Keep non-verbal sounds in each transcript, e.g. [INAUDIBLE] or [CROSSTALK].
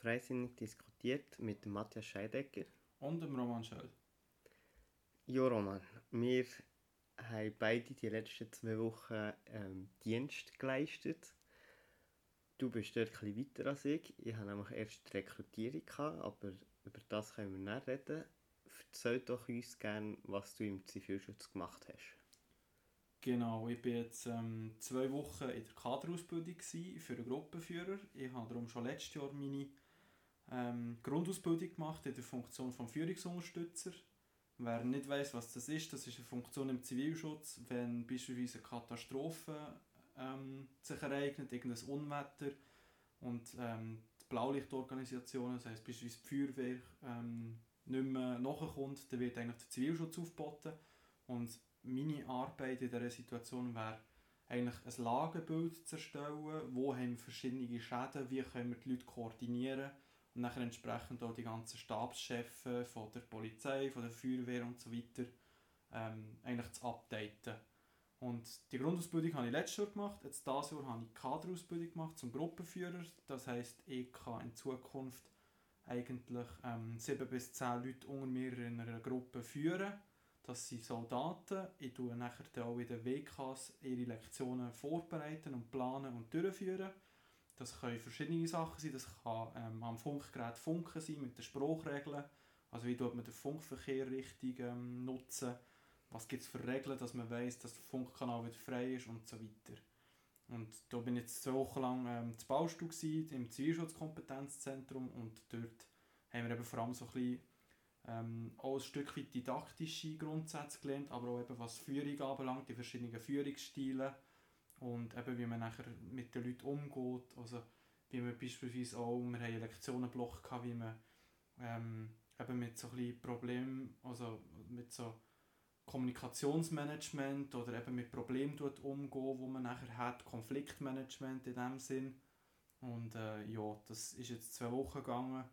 Freisinnig diskutiert mit Matthias Scheidegger. Und dem Roman Schöll. Ja, Roman, wir haben beide die letzten zwei Wochen ähm, Dienst geleistet. Du bist dort etwas weiter als ich. Ich hatte nämlich erst die Rekrutierung, gehabt, aber über das können wir nicht reden. Erzähl doch uns gerne, was du im Zivilschutz gemacht hast. Genau, ich war jetzt ähm, zwei Wochen in der Kaderausbildung für einen Gruppenführer. Ich habe darum schon letztes Jahr meine ähm, Grundausbildung gemacht in der Funktion des Führungsunterstützer. Wer nicht weiß, was das ist, das ist eine Funktion im Zivilschutz, wenn beispielsweise eine Katastrophe ähm, sich ereignet, irgendein Unwetter und ähm, die Blaulichtorganisationen, das heisst beispielsweise die Feuerwehr, ähm, nicht mehr nachkommt, dann wird eigentlich der Zivilschutz aufgeboten. Und meine Arbeit in dieser Situation wäre eigentlich ein Lagebild zu erstellen, wo haben wir verschiedene Schäden, wie können wir die Leute koordinieren und dann entsprechend auch die ganzen Stabschefs von der Polizei, von der Feuerwehr und so weiter ähm, eigentlich zu updaten. Und die Grundausbildung habe ich letztes Jahr gemacht, jetzt dieses Jahr habe ich Kaderausbildung gemacht zum Gruppenführer. Das heisst, ich kann in Zukunft eigentlich ähm, sieben bis zehn Leute unter mir in einer Gruppe führen. Das sind Soldaten. Ich tue nachher auch in den WKs ihre Lektionen vorbereiten und planen und durchführen. Das können verschiedene Sachen sein. Das kann ähm, am Funkgerät Funken sein mit den Spruchregeln. Also wie tut man den Funkverkehr richtig ähm, nutzen. Was gibt es für Regeln, dass man weiß, dass der Funkkanal wieder frei ist und so weiter. Und da bin ich jetzt zwei Wochen lang ähm, zu Baustuhl im Zivilschutzkompetenzzentrum und dort haben wir eben vor allem so ein bisschen ähm, auch ein Stück weit didaktische Grundsätze gelernt, aber auch eben was Führung anbelangt, die verschiedenen Führungsstile und eben wie man nachher mit den Leuten umgeht, also wie man beispielsweise auch, wir haben einen Lektionenblock gehabt, wie man ähm, eben mit so ein Problemen, also mit so Kommunikationsmanagement oder eben mit Problemen umgehen, wo man nachher hat, Konfliktmanagement in dem Sinn. Und äh, ja, das ist jetzt zwei Wochen gegangen.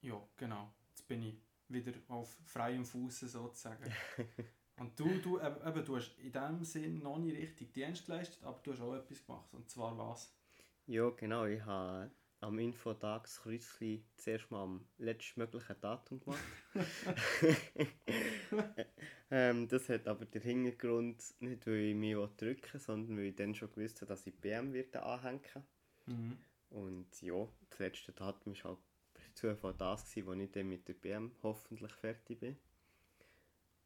Ja, genau. Jetzt bin ich wieder auf freiem Fuß sozusagen. [LAUGHS] Und du, du, eben, du hast in dem Sinn noch nicht richtig Dienst geleistet, aber du hast auch etwas gemacht. Und zwar was? Ja, genau. Ich habe am Infotagskreuzchen zuerst mal am letztmöglichen Datum gemacht. [LAUGHS] ähm, das hat aber den Hintergrund nicht, weil ich mich drücken will, sondern weil ich dann schon gewusst habe, dass ich BM wird anhängen mhm. Und ja, das letzte Datum war halt Zufall das, gewesen, wo ich dann mit der BM hoffentlich fertig bin.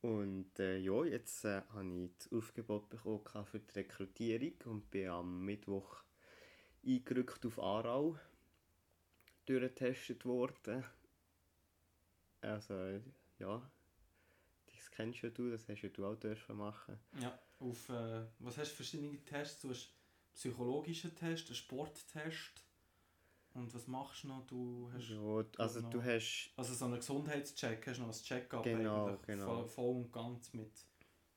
Und äh, ja, jetzt äh, habe ich das Aufgebot bekommen für die Rekrutierung und bin am Mittwoch eingerückt auf Aarau durchgetestet worden. Also, ja, das kennst ja du, das hast ja du auch dürfen machen. Ja, auf, äh, was hast du verschiedene Tests? Du hast psychologischen Test, einen Sporttest und was machst du noch? Du hast ja, also noch, du hast... Also so einen Gesundheitscheck, hast du noch ein Check-up genau, genau. Voll, voll, und ganz mit,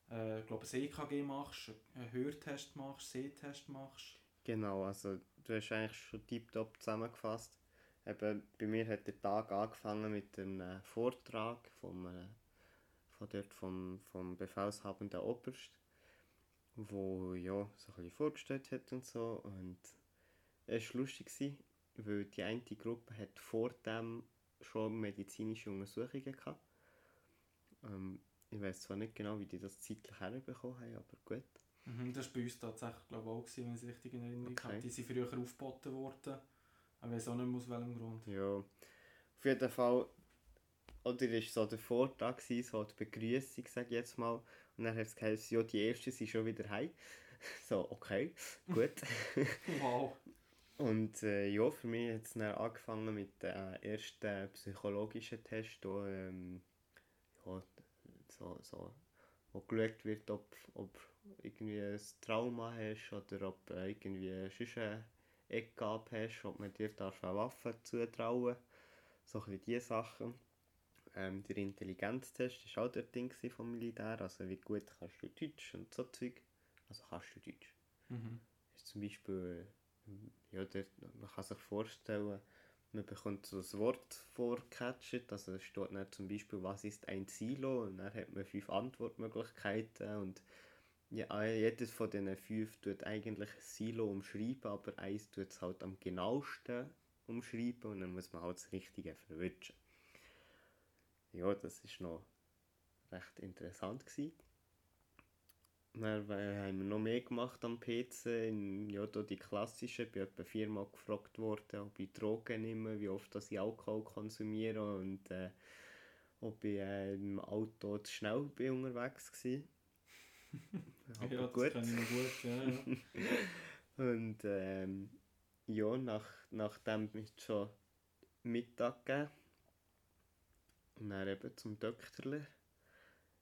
äh, ich glaube, ein EKG machst, einen Hörtest machst, Sehtest machst. Genau, also du hast eigentlich schon tiptop zusammengefasst. Eben, bei mir hat der Tag angefangen mit einem Vortrag vom, äh, von dort vom, vom befehlshabenden Oberst, wo ja, so ein bisschen vorgestellt hat und so. Und es war lustig, weil die eine Gruppe hat vor dem schon medizinische Untersuchungen hatte. Ähm, ich weiß zwar nicht genau, wie die das zeitlich herbekommen haben, aber gut. Mhm, das war bei uns tatsächlich glaube ich, auch, wenn ich es richtig in Erinnerung okay. habe. Die sind früher aufgeboten worden ich weiß auch nicht mehr aus welchem Grund. Ja, auf jeden Fall, oder war so der Vortrag, so die Begrüßung, sage ich jetzt mal. Und dann hat es geheißen, ja, die Ersten sind schon wieder heim. [LAUGHS] So, okay, gut. [LAUGHS] wow. Und äh, ja, für mich hat es dann angefangen mit dem ersten psychologischen Test, wo, ähm, ja, so, so, wo geschaut wird, ob, ob irgendwie ein Trauma hast oder ob äh, irgendwie sonst Eckgabe hast, ob man dir darf eine Waffe zutrauen So ein diese Sachen. Ähm, der Intelligenztest war auch der Ding vom Militär. Also wie gut kannst du Deutsch und so Zeug. Also kannst du Deutsch. Mhm. Ist zum Beispiel, ja, der, man kann sich vorstellen, man bekommt so ein Wort vorgecatcht, also es steht dann zum Beispiel, was ist ein Silo und dann hat man fünf Antwortmöglichkeiten und ja, jedes von diesen fünf tut eigentlich ein Silo umschreiben, aber eins tut es halt am genauesten umschreiben und dann muss man halt das Richtige verwischen. Ja, das war noch recht interessant. Gewesen. Dann äh, haben wir noch mehr gemacht am PC. Ja, da die klassischen. Ich bin etwa viermal gefragt worden, ob ich Drogen nehme, wie oft dass ich Alkohol konsumiere und äh, ob ich äh, im Auto zu schnell bin unterwegs war. [LAUGHS] Aber ja, gut. das kann ich gut, ja, ja. [LAUGHS] und ähm, ja, nach, nachdem ich schon Mittag gegeben und dann eben zum Doktorle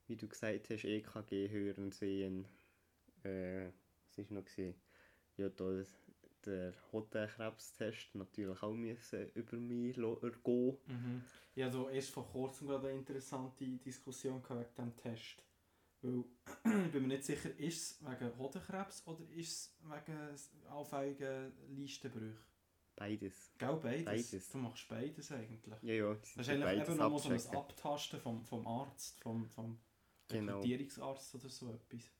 wie du gesagt hast, EKG hören, sehen. Äh, was war noch? Gewesen? Ja, da der Hotelkrebstest natürlich auch müssen über mich ergehen. Mhm. Ich hatte also erst vor kurzem gerade eine interessante Diskussion wegen diesem Test. Weil, [CLEARS THROAT] ich bin mir nicht sicher, ist es wegen Hodenkrebs oder ist es wegen allfälligen Listenbrüchen? Beides. Gell, beides. beides. Du machst beides eigentlich. Ja, ja. Das ist eigentlich eben nur so ein Abtasten vom, vom Arzt, vom, vom genau. Rekrutierungsarzt oder so etwas.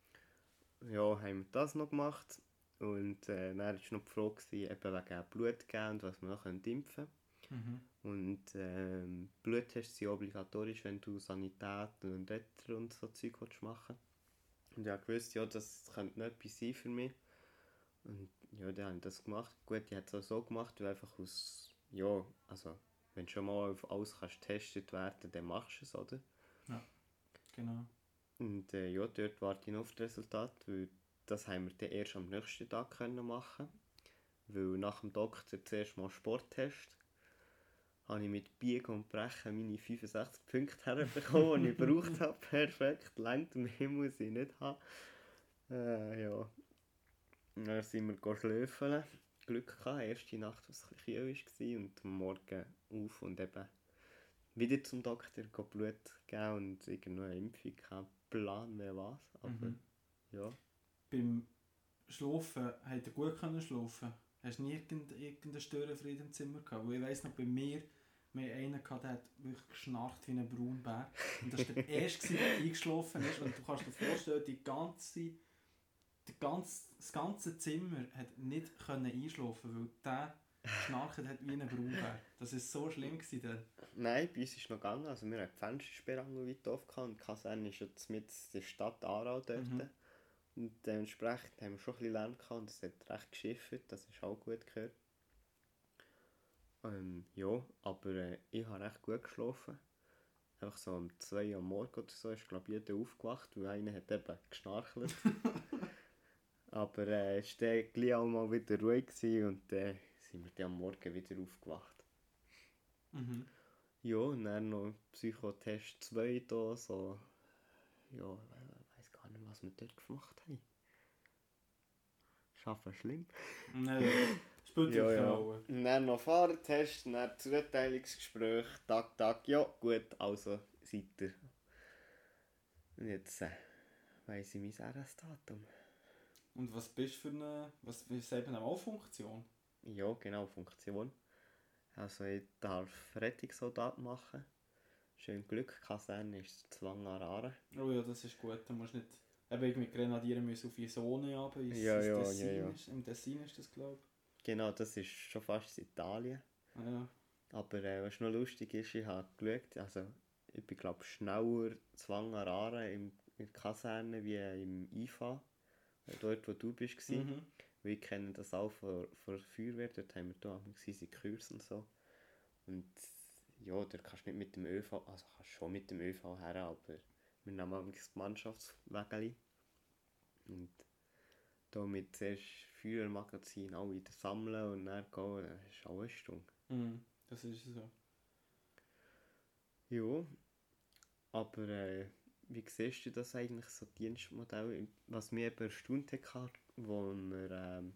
Ja, haben wir das noch gemacht. Und äh, dann war noch die Frage, eben wegen Blut geben und was man noch impfen mhm. Und ähm, Bluttests sind obligatorisch, wenn du Sanität und Wetter und so Zeug machen Und ich wusste, ja, das könnte nicht etwas sein für mich. Und ja, die haben das gemacht. Gut, die haben es auch so gemacht, weil einfach aus, ja, also, wenn schon mal auf alles kannst getestet werden, dann machst du es, oder? Ja, genau. Und äh, ja, dort warte ich noch auf das Resultat, weil das haben wir dann erst am nächsten Tag können machen Weil nach dem Doktor zuerst mal Sporttest habe ich mit Biegen und Brechen meine 65 Punkte herbekommen, die ich gebraucht [LAUGHS] habe. Perfekt, längt mehr muss ich nicht haben. Äh, ja. Dann sind wir schlafen. Glück gehabt, erste Nacht, was ein bisschen war und am Morgen auf und eben wieder zum Doktor Blut geben und irgendeine Impfung gehabt Plan mehr was, aber mhm. ja. Beim Schlafen, hat er gut können schlafen? Hast du nie irgendeinen Störenfried im Zimmer gehabt? Weil ich weiss noch, bei mir, wir hatten einen, gehabt, der hat wirklich geschnarcht wie ein Braunbär. Und das war der [LAUGHS] erste, der eingeschlafen ist. Und du kannst dir vorstellen, die ganze, die ganze, das ganze Zimmer hat nicht können einschlafen weil der geschnarcht hat wie ein Braunbär. Das war so schlimm. Gewesen, Nein, bei uns ist es noch gegangen. Also wir hatten die Fenstersperre weit offen und die Kaserne ist jetzt mit der Stadt Aarau dort. Mhm. Und dementsprechend haben wir schon ein bisschen Lärm gehabt und es hat recht geschifft. Das ist auch gut gehört. Ähm, ja, aber äh, ich habe recht gut geschlafen. Einfach so um 2 Uhr am Morgen oder so ist glaube ich jeder aufgewacht, weil einer hat eben geschnarchelt. [LAUGHS] aber äh, es war dann gleich auch mal wieder ruhig und dann äh, sind wir dann am Morgen wieder aufgewacht. Mhm. Ja, und dann noch Psychotest 2 da, so. Ja, ich weiß gar nicht, was wir dort gemacht haben. Schaffen schlimm. Nein, [LAUGHS] spielt ja, ja. Und dann noch Fahrertest, dann Zuteilungsgespräch, Tag, Tag, ja, gut, also seid ihr. Und jetzt äh, weiss ich mein RS-Datum. Und was bist du für eine, was ist eben eine Funktion? Ja, genau, Funktion. Also ich darf Rettungssoldat machen. Schön Glück, Kaserne ist Zwangarare. Oh ja, das ist gut. Du musst nicht eben mit Grenadieren müssen auf die Zone runter, ins, ja, ja, Tessin ja, ja. Ist. Im Tessin ist das, glaube ich. Genau, das ist schon fast Italien. Ah, ja. Aber äh, was noch lustig ist, ich habe geschaut, also ich bin glaube schneller Zwangarare im, in der Kaserne wie im IFA, dort wo du bist. Mhm. Wir kennen das auch von, von der Feuerwehr, dort haben wir da unsere Kurs und so. Und ja, da kannst du nicht mit dem ÖV, also kannst schon mit dem ÖV her, aber wir nehmen auch das Mannschaftswägeli. Und da mit zuerst Feuermagazin auch wieder sammeln und dann gehen, das ist auch eine Stunde. Mm, das ist so. Ja, aber äh, wie siehst du das eigentlich, so Dienstmodell? Was mir eben erstaunt hat, wo wir ähm,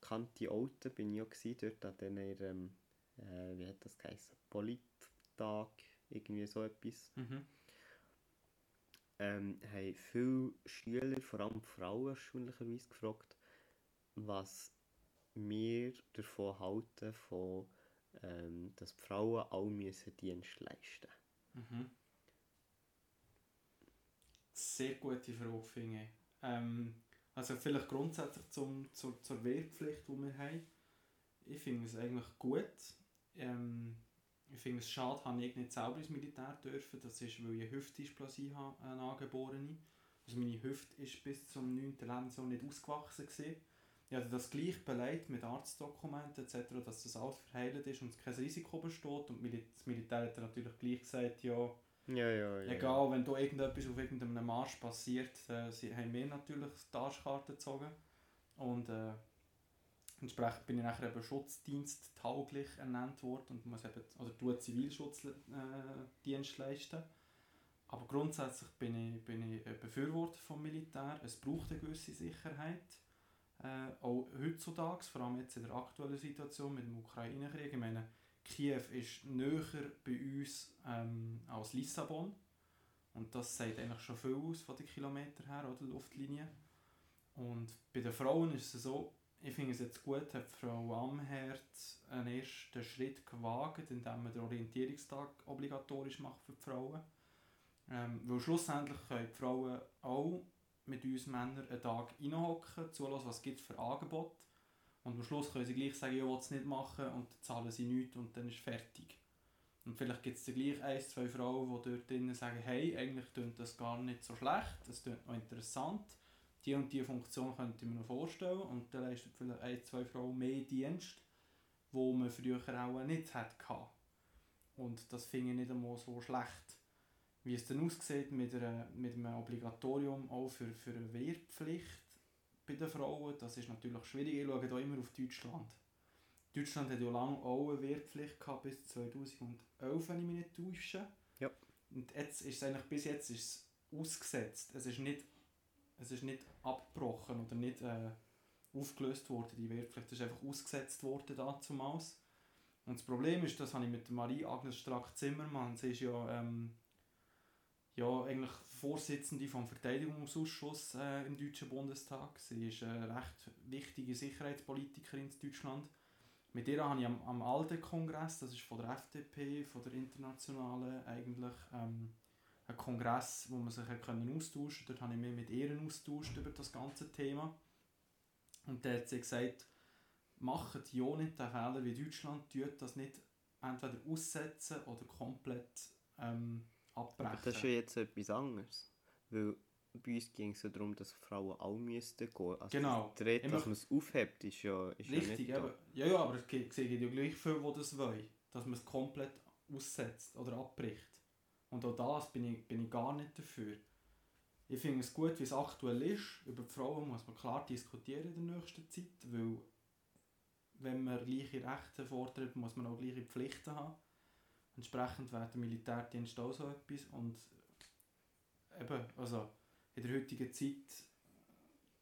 Kanti Alten, bin ich auch gewesen, dort an den ihrem, äh, wie hat das geheißen, Polittag, irgendwie so etwas. Mhm. Ähm, haben viele Schüler, vor allem Frauen erstaunlicherweise gefragt, was wir davon halten, von, ähm, dass die Frauen auch müssen Dienst leisten müssen. Mhm. Sehr gute Frage, finde ich. Ähm, also vielleicht grundsätzlich zum, zur, zur Wehrpflicht, die wir haben. ich finde es eigentlich gut. Ähm, ich finde es schade, dass ich nicht selber ins Militär dürfen. Das ist, weil ich eine Hüftdysplasie habe, eine angeborene. Also meine Hüfte ist bis zum 9. Lebensjahr nicht ausgewachsen. Gewesen. Ich hatte das gleich beleidigt mit Arztdokumenten etc., dass das alles verheilt ist und kein Risiko besteht. Und das Militär hat natürlich gleich gesagt, ja, ja, ja, ja. egal, wenn da irgendetwas auf irgendeinem Marsch passiert, äh, haben mir natürlich die Arschkarte gezogen. Und äh, entsprechend bin ich nachher eben schutzdiensttauglich ernannt worden und muss eben, oder tue Zivilschutzdienst äh, leisten. Aber grundsätzlich bin ich, bin ich Befürworter vom Militär. Es braucht eine gewisse Sicherheit. Äh, auch heutzutage, vor allem jetzt in der aktuellen Situation mit dem Ukraine-Krieg. Ich meine, Kiew ist näher bei uns ähm, als Lissabon. Und das sagt eigentlich schon viel aus von den Kilometern her, oder Luftlinie. Und bei den Frauen ist es so, ich finde es jetzt gut, hat Frau Amherd einen ersten Schritt gewagt, indem man den Orientierungstag obligatorisch macht für die Frauen. Ähm, weil schlussendlich können die Frauen auch mit uns Männern einen Tag reinhocken, zulassen, was es für Angebote. Und am Schluss können sie gleich sagen, ich will es nicht machen und dann zahlen sie nichts und dann ist fertig. Und vielleicht gibt es dann gleich ein, zwei Frauen, die dort drinnen sagen, hey, eigentlich klingt das gar nicht so schlecht, das klingt noch interessant, die und die Funktion könnte ich mir noch vorstellen und dann leistet vielleicht ein, zwei Frauen mehr Dienst, wo man früher auch nicht hatte. Und das finde ich nicht einmal so schlecht wie es dann aussieht mit, einer, mit einem Obligatorium auch für, für eine Wehrpflicht bei den Frauen, das ist natürlich schwierig. Ich schaue hier immer auf Deutschland. Deutschland hat ja lange auch eine Wehrpflicht gehabt, bis 2011, wenn ich mich nicht täusche. Ja. Und jetzt ist eigentlich, bis jetzt ist es ausgesetzt. Es ist nicht, es ist nicht abgebrochen oder nicht äh, aufgelöst worden, die Wehrpflicht. Es ist einfach ausgesetzt worden damals. Und das Problem ist, das habe ich mit Marie-Agnes Strack-Zimmermann, sie ist ja ähm, ja, eigentlich Vorsitzende vom Verteidigungsausschuss äh, im Deutschen Bundestag. Sie ist eine recht wichtige Sicherheitspolitikerin in Deutschland. Mit ihr habe ich am, am ALDE-Kongress, das ist von der FDP, von der internationalen eigentlich, ähm, ein Kongress, wo man sich können austauschen konnte. Dort habe ich mich mit ihr austauscht über das ganze Thema. Und da hat sie gesagt, macht ja nicht den Fehler wie Deutschland, tut das nicht entweder aussetzen oder komplett ähm, abbrechen. Aber das ist ja jetzt etwas anderes. Weil bei uns ging es ja darum, dass Frauen auch müssten gehen. Also genau. Die Rede, dass man es aufhebt, ist ja, ist Richtig, ja nicht Ja, ja, aber es sehe ja gleich viele, die das wollen. Dass man es komplett aussetzt oder abbricht. Und auch das bin ich, bin ich gar nicht dafür. Ich finde es gut, wie es aktuell ist. Über die Frauen muss man klar diskutieren in der nächsten Zeit, weil wenn man gleiche Rechte fordert, muss man auch gleiche Pflichten haben. Entsprechend wäre der Militärdienst auch so etwas. Und eben, also in der heutigen Zeit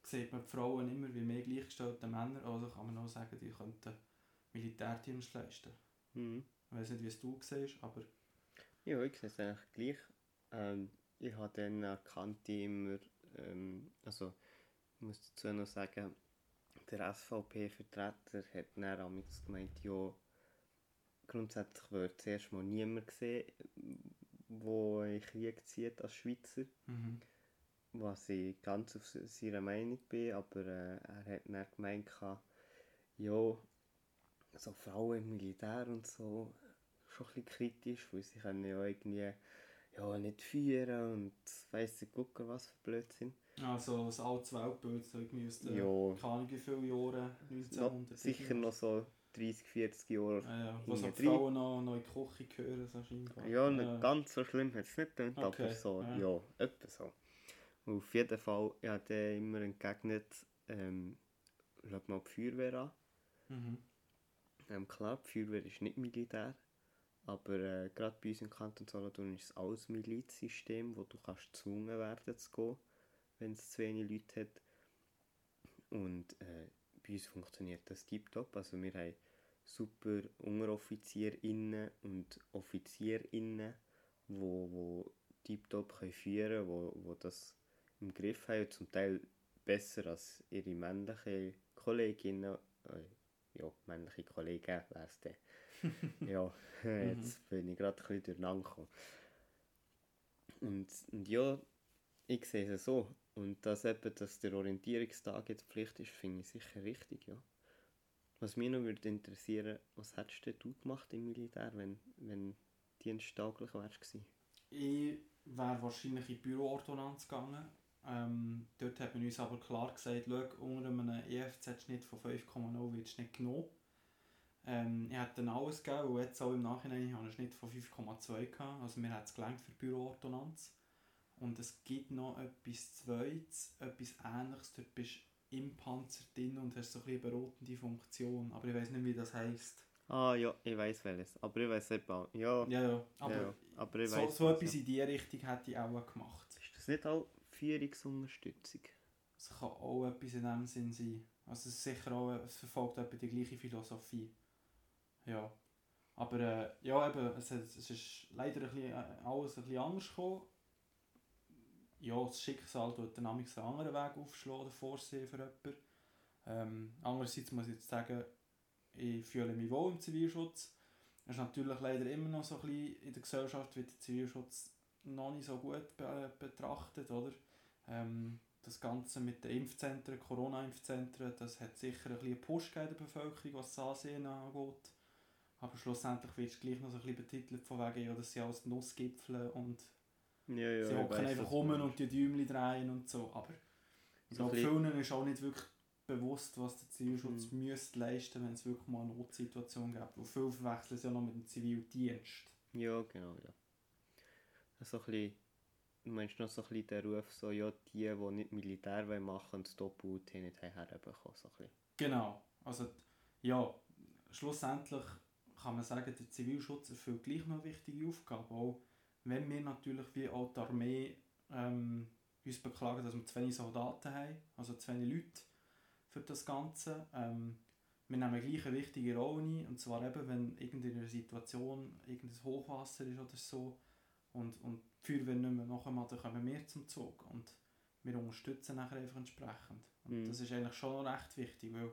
sieht man die Frauen immer wie mehr gleichgestellte Männer. Also kann man auch sagen, die könnten Militärdienst leisten. Mhm. Ich weiß nicht, wie es du siehst, aber... Ja, ich sehe es eigentlich gleich. Ähm, ich habe dann erkannt, immer, ähm, also ich muss dazu noch sagen, der SVP-Vertreter hat dann gemeint, ja, grundsätzlich wird zuerst mal niemand sehen, wo in Krieg zieht als Schweizer. Mhm. Was ich ganz auf seiner Meinung bin, aber äh, er hat dann gemeint, ja, so Frauen im Militär und so, schon ein bisschen kritisch, weil sie können ja irgendwie ja, nicht führen und weiss ich gucken, was für Blödsinn. Also das altes Weltbild, so irgendwie aus den, ja. keine Ahnung wie viele Jahren, 1900. Sicher noch so 30, 40 Jahre. Ah, ja, was auch Frauen noch, noch in die Küche gehören, so scheinbar. Ja, nicht ja. ganz so schlimm hat es nicht gedacht, okay. aber so, ja, ja etwa so. Und auf jeden Fall, ich habe immer entgegnet, ähm, schaut mal die Feuerwehr an. Mhm. Ähm, klar, die Feuerwehr ist nicht Militär, aber äh, gerade bei uns im Kanton Solothurn ist es alles Milizsystem, wo du kannst gezwungen werden zu gehen, wenn es zu wenig Leute hat. Und äh, bei uns funktioniert das tiptop. Also wir haben super UnteroffizierInnen und OffizierInnen, wo, wo tiptop können führen wo, wo das im Griff haben, zum Teil besser als ihre männlichen Kolleginnen. Äh, ja, männliche Kollegen wäre es dann. [LAUGHS] ja, jetzt bin ich gerade ein bisschen durcheinander gekommen. Und, und ja, ich sehe es so. Und dass eben, dass der Orientierungstag jetzt Pflicht ist, finde ich sicher richtig, ja. Was mich noch würde interessieren, was hättest du gemacht im Militär, wenn, wenn diensttaglich wärst Ich wäre wahrscheinlich in die Büroordonnanz gegangen. Ähm, dort hat man uns aber klar gesagt, schau, unter einem EFZ-Schnitt von 5,0 wird du nicht genommen. Ähm, ich hätte dann alles gegeben, und jetzt auch im Nachhinein ich einen Schnitt von 5,2 gehabt. Also mir hat es gelangt für die Büroordonnanz. Und es gibt noch etwas Zweites, etwas Ähnliches. Dort bist im Panzer drin und hast so ein bisschen eine berotende Funktion. Aber ich weiß nicht, wie das heisst. Ah ja, ich weiß welches. Aber ich weiß nicht auch. Ja, Ja, ja. Aber, ja, aber ich so, weiss so was, etwas ja. in diese Richtung hätte ich auch gemacht. Ist das nicht auch Führungsunterstützung? Es kann auch etwas in dem Sinn sein. Also es ist sicher auch, es verfolgt etwa die gleiche Philosophie. Ja. Aber äh, ja, eben, es, es ist leider ein bisschen, äh, alles ein bisschen anders gekommen. Ja, das Schicksal tut dann einen anderen Weg aufschlagen vorsehen für jemanden. Ähm, andererseits muss ich jetzt sagen, ich fühle mich wohl im Zivilschutz. Es ist natürlich leider immer noch so ein bisschen in der Gesellschaft wird der Zivilschutz noch nicht so gut be betrachtet, oder? Ähm, das Ganze mit den Impfzentren, Corona-Impfzentren, das hat sicher ein bisschen Push in der Bevölkerung, was das Ansehen angeht. Aber schlussendlich wird es gleich noch so ein bisschen betitelt von wegen, ja, das sind alles Nussgipfel und Ja, ja, sie hocken einfach rum du und die Däumchen drehen und so. Aber ich glaube, vielen ist auch nicht wirklich bewusst, was der Zivilschutz Mhm. müsste leisten, wenn es wirklich mal eine Notsituation gibt. Und viele verwechseln es ja noch mit dem Zivildienst. Ja, genau, ja. So ein bisschen, du meinst noch so ein bisschen den Ruf, so, ja, die, die nicht Militär wollen machen und das Doppel-UT nicht herbekommen, so ein bisschen. Genau. Also, ja, schlussendlich kann man sagen, der Zivilschutz erfüllt gleich noch wichtige Aufgabe. Auch wenn wir natürlich wie auch die Armee ähm, uns beklagen, dass wir zu wenig Soldaten haben, also zu wenig Leute für das Ganze. Ähm, wir nehmen gleich eine wichtige Rolle ein, und zwar eben, wenn irgendeine Situation, irgendein Hochwasser ist oder so und, und die Feuerwehr nicht mehr nachkommt, dann kommen wir zum Zug und wir unterstützen nachher einfach entsprechend. Und Mhm. das ist eigentlich schon recht wichtig, weil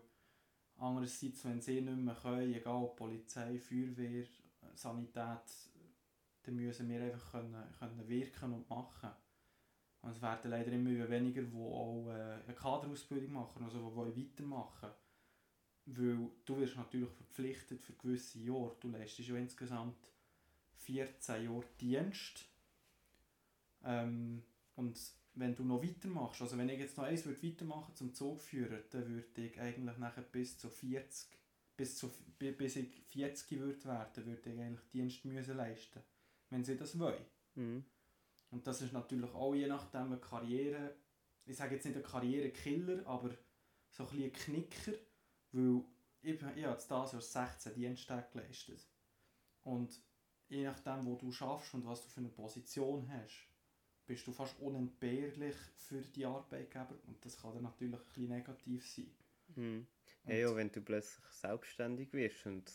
andererseits, wenn sie nicht mehr können, egal ob Polizei, Feuerwehr, Sanität, dann müssen wir einfach können, können wirken und machen. Und es werden leider immer weniger, die auch äh, eine Kaderausbildung machen, also die weitermachen. Weil du wirst natürlich verpflichtet für gewisse Jahre. Du leistest ja insgesamt 14 Jahre Dienst. Ähm, und wenn du noch weitermachst, also wenn ich jetzt noch eins würde weitermachen zum Zugführer, dann würde ich eigentlich nachher bis zu 40, bis, zu, bi- bis ich 40 würde werden, würde ich eigentlich Dienst müssen leisten, wenn sie das wollen. Mhm. Und das ist natürlich auch je nachdem eine Karriere, ich sage jetzt nicht ein Karrierekiller, aber so ein bisschen ein Knicker, weil ich, ich habe jetzt dieses Jahr 16 Diensttage geleistet. Und je nachdem, wo du schaffst und was du für eine Position hast, bist du fast unentbehrlich für die Arbeitgeber und das kann dann natürlich ein bisschen negativ sein. Mhm. Ja, wenn du plötzlich selbstständig wirst und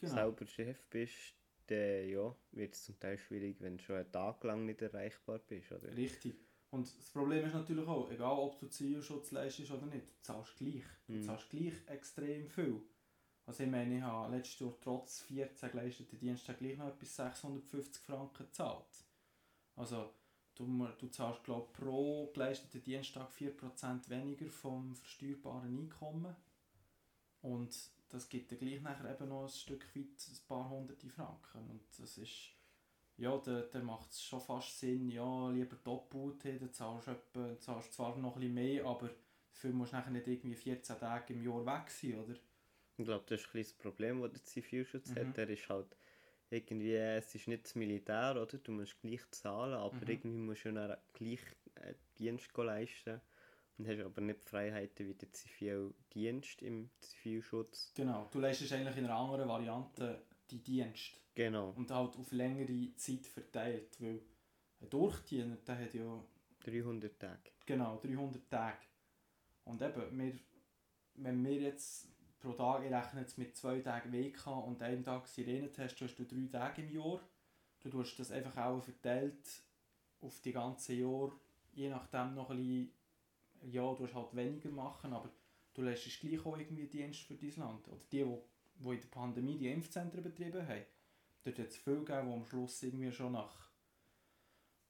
Genau. selber Chef bist, dann ja, wird es zum Teil schwierig, wenn du schon einen Tag lang nicht erreichbar bist, oder? Richtig. Und das Problem ist natürlich auch, egal ob du Zivilschutz leistest oder nicht, du zahlst gleich. Du Mhm. zahlst gleich extrem viel. Also ich meine, ich habe letztes Jahr trotz 14 geleisteten Dienstag gleich noch etwas 650 Franken gezahlt. Also du, du zahlst glaube pro geleisteten Dienstag 4% weniger vom versteuerbaren Einkommen. Und das gibt dir gleich nachher eben noch ein Stück weit ein paar hunderte Franken. Und das ist ja, dann, dann macht es schon fast Sinn, ja, lieber doppelt, dann zahlst du etwa, zahlst zwar noch ein bisschen mehr, aber dafür musst du nachher nicht irgendwie 14 Tage im Jahr weg sein, oder? Ich glaube, das ist ein das Problem, das der Zivilschutz Mhm. hat. Der ist halt irgendwie, es ist nicht das Militär, oder? Du musst gleich zahlen, aber Mhm. irgendwie musst du dann gleich äh, Dienst leisten und hast aber nicht die Freiheiten wie der Zivildienst im Zivilschutz. Genau, du leistest eigentlich in einer anderen Variante die Dienst Genau, und halt auf längere Zeit verteilt, weil ein Durchdiener, der hat ja 300 Tage. Genau, 300 Tage. Und eben, wir, wenn wir jetzt pro Tag, ich rechne jetzt mit zwei Tagen WK und einem Tag Sirenentest, hast du drei Tage im Jahr. Du tust das einfach auch verteilt auf die ganze Jahr, je nachdem noch ein bisschen, ja, du hast halt weniger machen, aber du leistest gleich auch irgendwie Dienst für dein Land. Oder die, die, die in der Pandemie die Impfzentren betrieben haben, dort hat es viele gegeben, die am Schluss irgendwie schon nach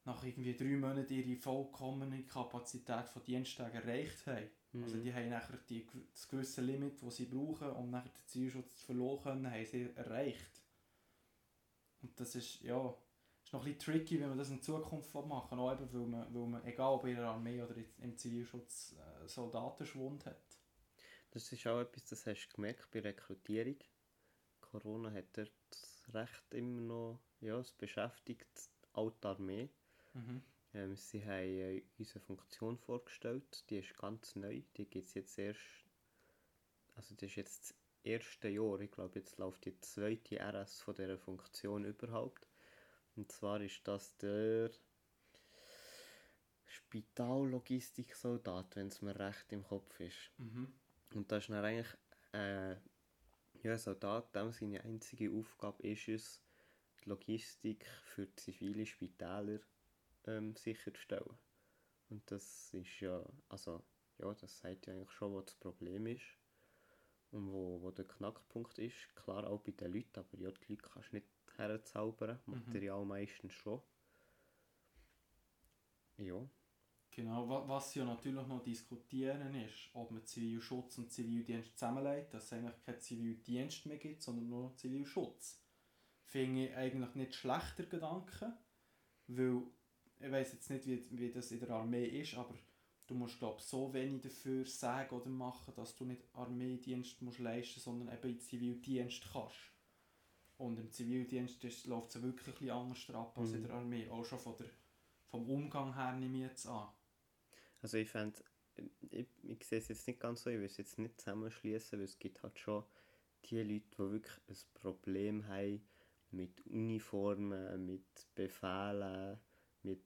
nach irgendwie drei Monaten ihre vollkommene Kapazität von Dienstagen erreicht haben. Mhm. Also die haben nachher die, das gewisse Limit, das sie brauchen, um nachher den Zielschutz zu verloren haben sie erreicht. Und das ist, ja, ist noch ein bisschen tricky, wenn man das in Zukunft machen will, eben, weil man, weil man, egal ob in der Armee oder im Zivilschutz, äh, Soldatenschwund hat. Das ist auch etwas, das hast du gemerkt bei Rekrutierung. Corona hat dort recht immer noch, ja, es beschäftigt auch die Armee. Mhm. Ähm, sie haben äh, unsere Funktion vorgestellt, die ist ganz neu, die gibt es jetzt erst, also das ist jetzt das erste Jahr, ich glaube jetzt läuft die zweite RS von dieser Funktion überhaupt. Und zwar ist das der Spitallogistiksoldat, wenn es mir recht im Kopf ist. Mhm. Und das ist dann eigentlich äh, ja, ein Soldat, dem seine einzige Aufgabe ist es, die Logistik für zivile Spitäler ähm, sicherzustellen. Und das ist ja, also, ja, das sagt ja eigentlich schon, was das Problem ist. Und wo, wo der Knackpunkt ist. Klar auch bei den Leuten, aber ja, die Leute kannst du nicht herzaubern. Mhm. Material meistens schon. Ja. Genau, was ja natürlich noch diskutieren ist, ob man Zivilschutz und Zivildienst zusammenlegt, dass es eigentlich keinen Zivildienst mehr gibt, sondern nur Zivilschutz. Finde ich eigentlich nicht schlechter Gedanke, weil ich weiß jetzt nicht, wie, wie das in der Armee ist, aber du musst glaube so wenig dafür sagen oder machen, dass du nicht Armeedienst musst leisten, sondern eben in Zivildienst kannst. Und im Zivildienst läuft es wirklich ein bisschen anders ab als mhm. in der Armee, auch schon von der, vom Umgang her nehme ich jetzt an. Also ich fände, ich, ich sehe es jetzt nicht ganz so, ich will es jetzt nicht zusammenschließen, weil es gibt halt schon die Leute, die wirklich ein Problem haben mit Uniformen, mit Befehlen, mit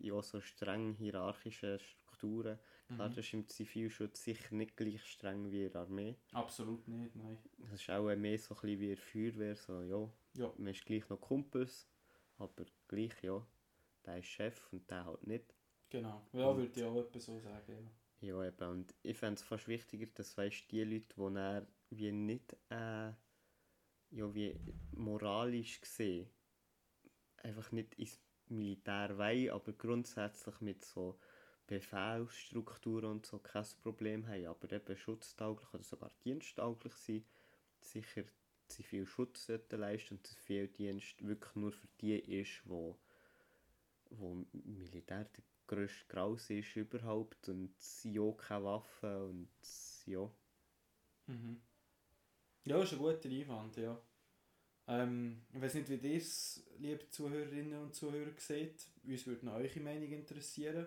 ja, so streng hierarchischen Strukturen. Klar, mhm. das ist im Zivilschutz sicher nicht gleich streng wie in der Armee. Absolut nicht, nein. Das ist auch mehr so ein bisschen wie in der Feuerwehr, so ja, ja. man ist gleich noch Kumpels, aber gleich, ja, der ist Chef und der halt nicht. Genau, ja, würde ich auch etwas so sagen, ja. Ja, eben, und ich fände es fast wichtiger, dass weißt, die Leute, die dann wie nicht, äh, ja, wie moralisch gesehen, einfach nicht ins Militär wollen, aber grundsätzlich mit so Befehlsstrukturen und so kein Problem haben, aber eben schutztauglich oder sogar diensttauglich sind, sicher zivil Schutz leisten und der Zivildienst wirklich nur für die ist, wo, wo Militär der grösste Graus ist überhaupt und sie auch keine Waffen und ja. Mhm. Ja, ist ein guter Einwand, ja. Ähm, ich weiß nicht, wie ihr es, liebe Zuhörerinnen und Zuhörer, seht. Uns würde eure Meinung interessieren.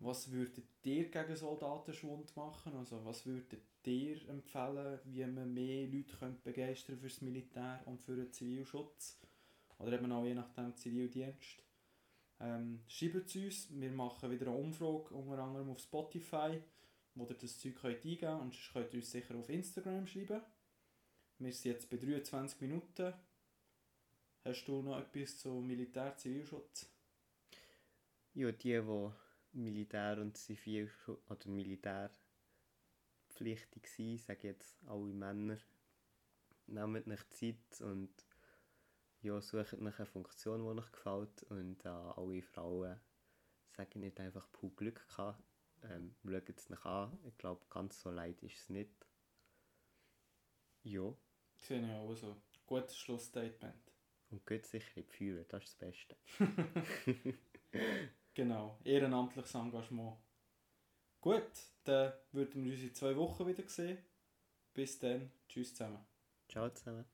Was würdet ihr gegen Soldatenschwund machen? Also was würdet ihr empfehlen, wie man mehr Leute begeistern fürs Militär und für den Zivilschutz? Oder eben auch je nachdem Zivildienst. Ähm, schreibt es uns, wir machen wieder eine Umfrage, unter anderem auf Spotify, wo ihr das Zeug könnt eingeben könnt und sonst könnt ihr uns sicher auf Instagram schreiben. Wir sind jetzt bei 23 Minuten. Hast du noch etwas zu Militär-Zivilschutz? Ja, die, die Militär und Zivilschutz oder Militärpflichtig sind, sagen jetzt alle Männer, nehmt euch Zeit und ja, sucht nach einer Funktion, die euch gefällt und äh, alle Frauen sagen nicht einfach puh Glück gehabt, ähm, schaut es nach an, ich glaube ganz so leid ist es nicht. Ja. Sehe ich auch so. Gutes Schlussstatement. Und geht sicher in die Führer, das ist das Beste. [LAUGHS] genau, ehrenamtliches Engagement. Gut, dann würden wir uns in zwei Wochen wieder sehen. Bis dann, tschüss zusammen. Ciao zusammen.